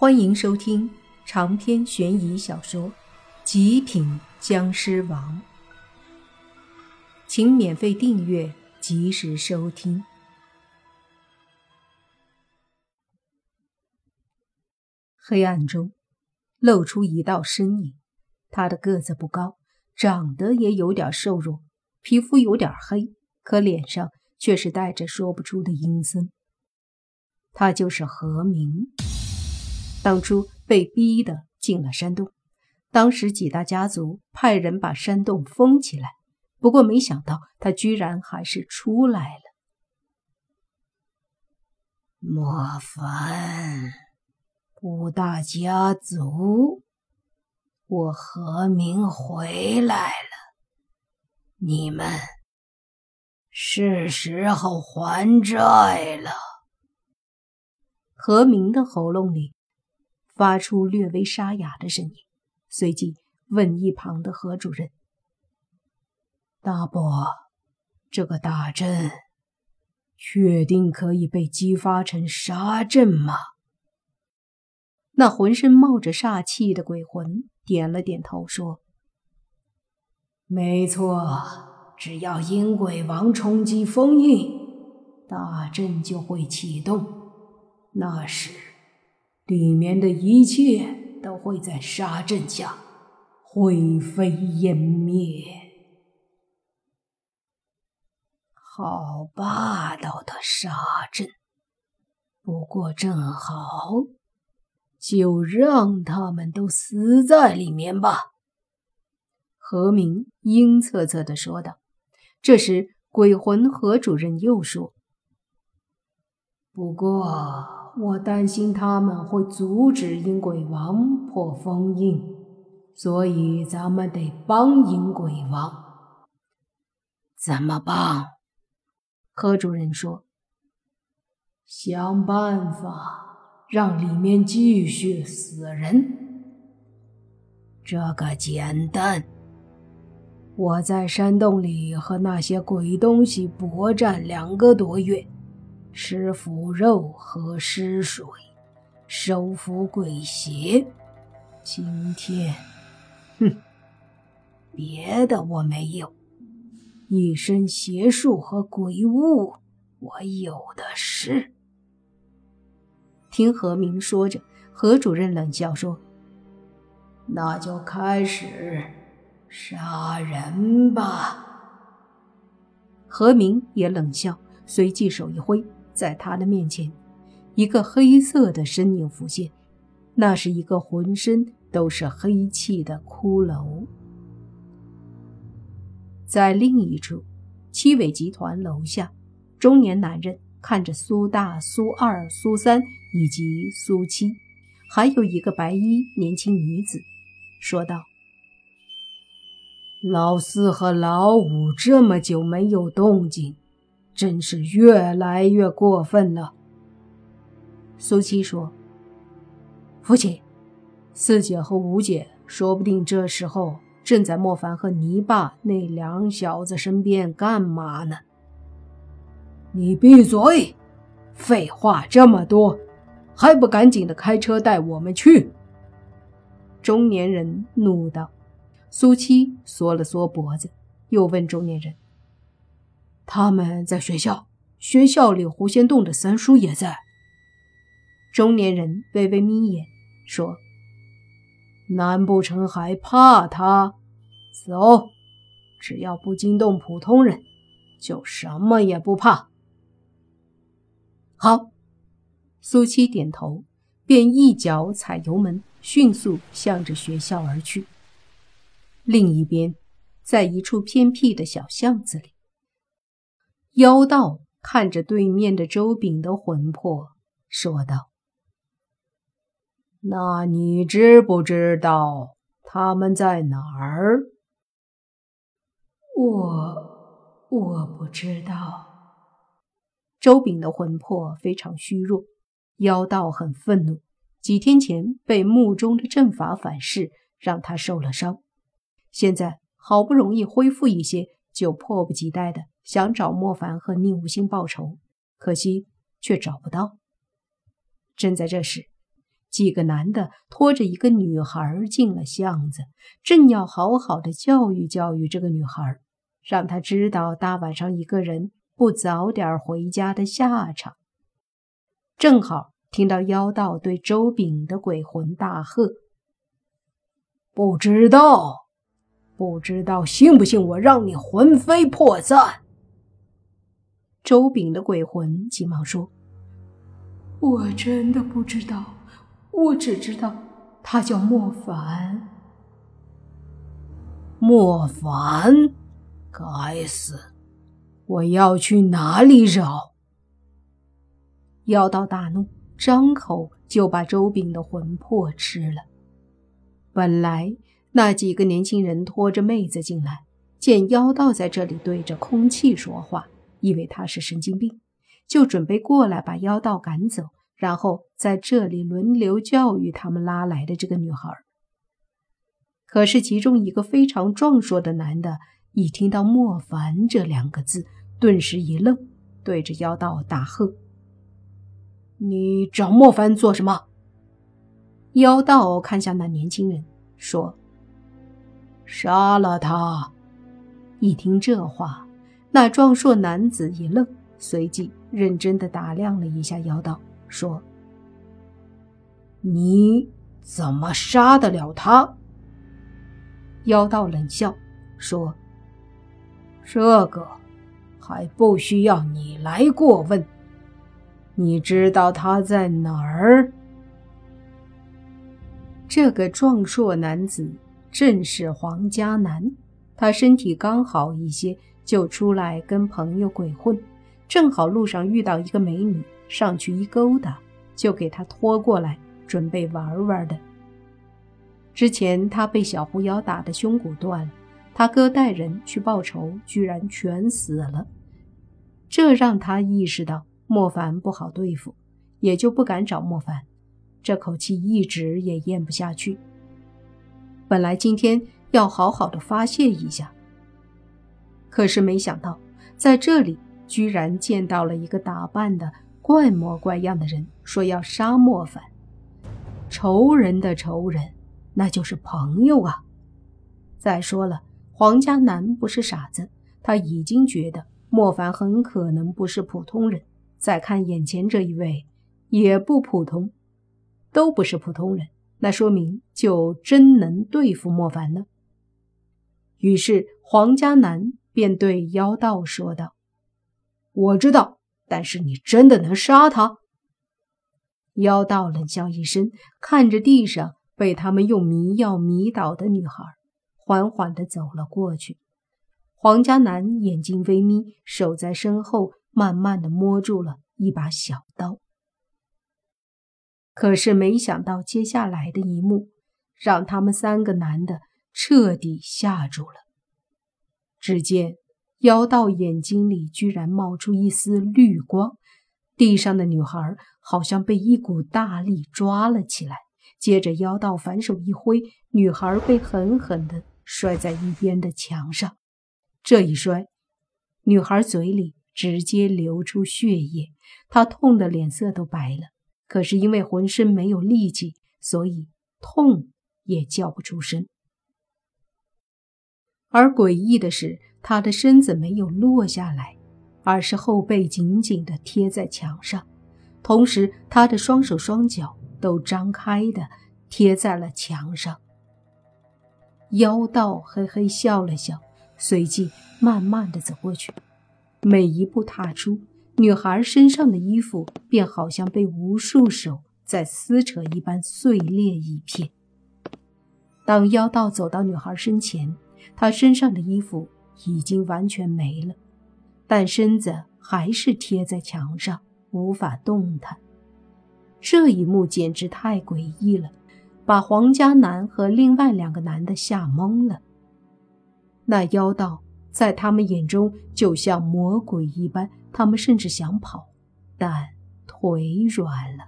欢迎收听长篇悬疑小说《极品僵尸王》，请免费订阅，及时收听。黑暗中露出一道身影，他的个子不高，长得也有点瘦弱，皮肤有点黑，可脸上却是带着说不出的阴森。他就是何明。当初被逼的进了山洞，当时几大家族派人把山洞封起来，不过没想到他居然还是出来了。莫凡，五大家族，我何明回来了，你们是时候还债了。何明的喉咙里。发出略微沙哑的声音，随即问一旁的何主任：“大伯，这个大阵确定可以被激发成杀阵吗？”那浑身冒着煞气的鬼魂点了点头，说：“没错，只要阴鬼王冲击封印，大阵就会启动。那时……”里面的一切都会在沙阵下灰飞烟灭。好霸道的沙阵！不过正好，就让他们都死在里面吧。”何明阴恻恻的说道。这时，鬼魂何主任又说：“不过……”我担心他们会阻止阴鬼王破封印，所以咱们得帮阴鬼王。怎么帮？柯主任说：“想办法让里面继续死人。这个简单。我在山洞里和那些鬼东西搏战两个多月。”吃腐肉，喝尸水，收服鬼邪。今天，哼，别的我没有，一身邪术和鬼物我有的是。听何明说着，何主任冷笑说：“那就开始杀人吧。”何明也冷笑，随即手一挥。在他的面前，一个黑色的身影浮现，那是一个浑身都是黑气的骷髅。在另一处，七尾集团楼下，中年男人看着苏大、苏二、苏三以及苏七，还有一个白衣年轻女子，说道：“老四和老五这么久没有动静。”真是越来越过分了。苏七说：“父亲，四姐和五姐说不定这时候正在莫凡和泥巴那两小子身边干嘛呢？”你闭嘴！废话这么多，还不赶紧的开车带我们去！中年人怒道。苏七缩了缩脖子，又问中年人。他们在学校，学校里狐仙洞的三叔也在。中年人微微眯眼，说：“难不成还怕他？走，只要不惊动普通人，就什么也不怕。”好，苏七点头，便一脚踩油门，迅速向着学校而去。另一边，在一处偏僻的小巷子里。妖道看着对面的周炳的魂魄，说道：“那你知不知道他们在哪儿？”“我……我不知道。”周炳的魂魄非常虚弱，妖道很愤怒。几天前被墓中的阵法反噬，让他受了伤，现在好不容易恢复一些，就迫不及待的。想找莫凡和宁无心报仇，可惜却找不到。正在这时，几个男的拖着一个女孩进了巷子，正要好好的教育教育这个女孩，让她知道大晚上一个人不早点回家的下场。正好听到妖道对周炳的鬼魂大喝：“不知道，不知道，信不信我让你魂飞魄散？”周炳的鬼魂急忙说：“我真的不知道。”我只知道他叫莫凡。莫凡，该死！我要去哪里找？妖道大怒，张口就把周炳的魂魄吃了。本来那几个年轻人拖着妹子进来，见妖道在这里对着空气说话，以为他是神经病，就准备过来把妖道赶走。然后在这里轮流教育他们拉来的这个女孩。可是其中一个非常壮硕的男的，一听到“莫凡”这两个字，顿时一愣，对着妖道大喝：“你找莫凡做什么？”妖道看向那年轻人，说：“杀了他。”一听这话，那壮硕男子一愣，随即认真的打量了一下妖道。说：“你怎么杀得了他？”妖道冷笑说：“这个还不需要你来过问。你知道他在哪儿？”这个壮硕男子正是黄家南，他身体刚好一些，就出来跟朋友鬼混，正好路上遇到一个美女。上去一勾搭，就给她拖过来，准备玩玩的。之前他被小狐妖打的胸骨断了，他哥带人去报仇，居然全死了。这让他意识到莫凡不好对付，也就不敢找莫凡，这口气一直也咽不下去。本来今天要好好的发泄一下，可是没想到在这里居然见到了一个打扮的。怪模怪样的人说要杀莫凡，仇人的仇人，那就是朋友啊！再说了，黄家南不是傻子，他已经觉得莫凡很可能不是普通人。再看眼前这一位，也不普通，都不是普通人，那说明就真能对付莫凡了。于是黄家南便对妖道说道：“我知道。”但是你真的能杀他？妖道冷笑一声，看着地上被他们用迷药迷倒的女孩，缓缓地走了过去。黄家南眼睛微眯，手在身后慢慢地摸住了一把小刀。可是没想到接下来的一幕，让他们三个男的彻底吓住了。只见。妖道眼睛里居然冒出一丝绿光，地上的女孩好像被一股大力抓了起来。接着，妖道反手一挥，女孩被狠狠地摔在一边的墙上。这一摔，女孩嘴里直接流出血液，她痛得脸色都白了。可是因为浑身没有力气，所以痛也叫不出声。而诡异的是。他的身子没有落下来，而是后背紧紧地贴在墙上，同时他的双手双脚都张开的贴在了墙上。妖道嘿嘿笑了笑，随即慢慢地走过去，每一步踏出，女孩身上的衣服便好像被无数手在撕扯一般碎裂一片。当妖道走到女孩身前，他身上的衣服。已经完全没了，但身子还是贴在墙上，无法动弹。这一幕简直太诡异了，把黄家男和另外两个男的吓懵了。那妖道在他们眼中就像魔鬼一般，他们甚至想跑，但腿软了。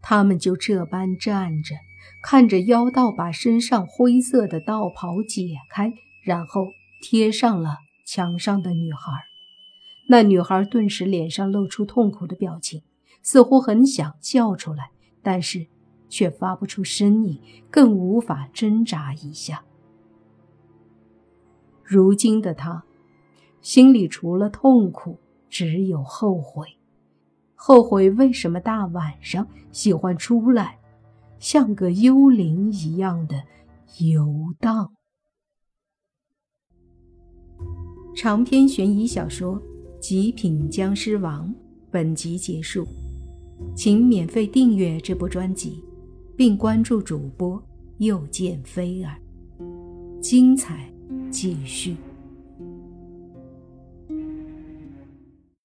他们就这般站着，看着妖道把身上灰色的道袍解开。然后贴上了墙上的女孩，那女孩顿时脸上露出痛苦的表情，似乎很想叫出来，但是却发不出声音，更无法挣扎一下。如今的他，心里除了痛苦，只有后悔。后悔为什么大晚上喜欢出来，像个幽灵一样的游荡。长篇悬疑小说《极品僵尸王》本集结束，请免费订阅这部专辑，并关注主播又见菲儿，精彩继续。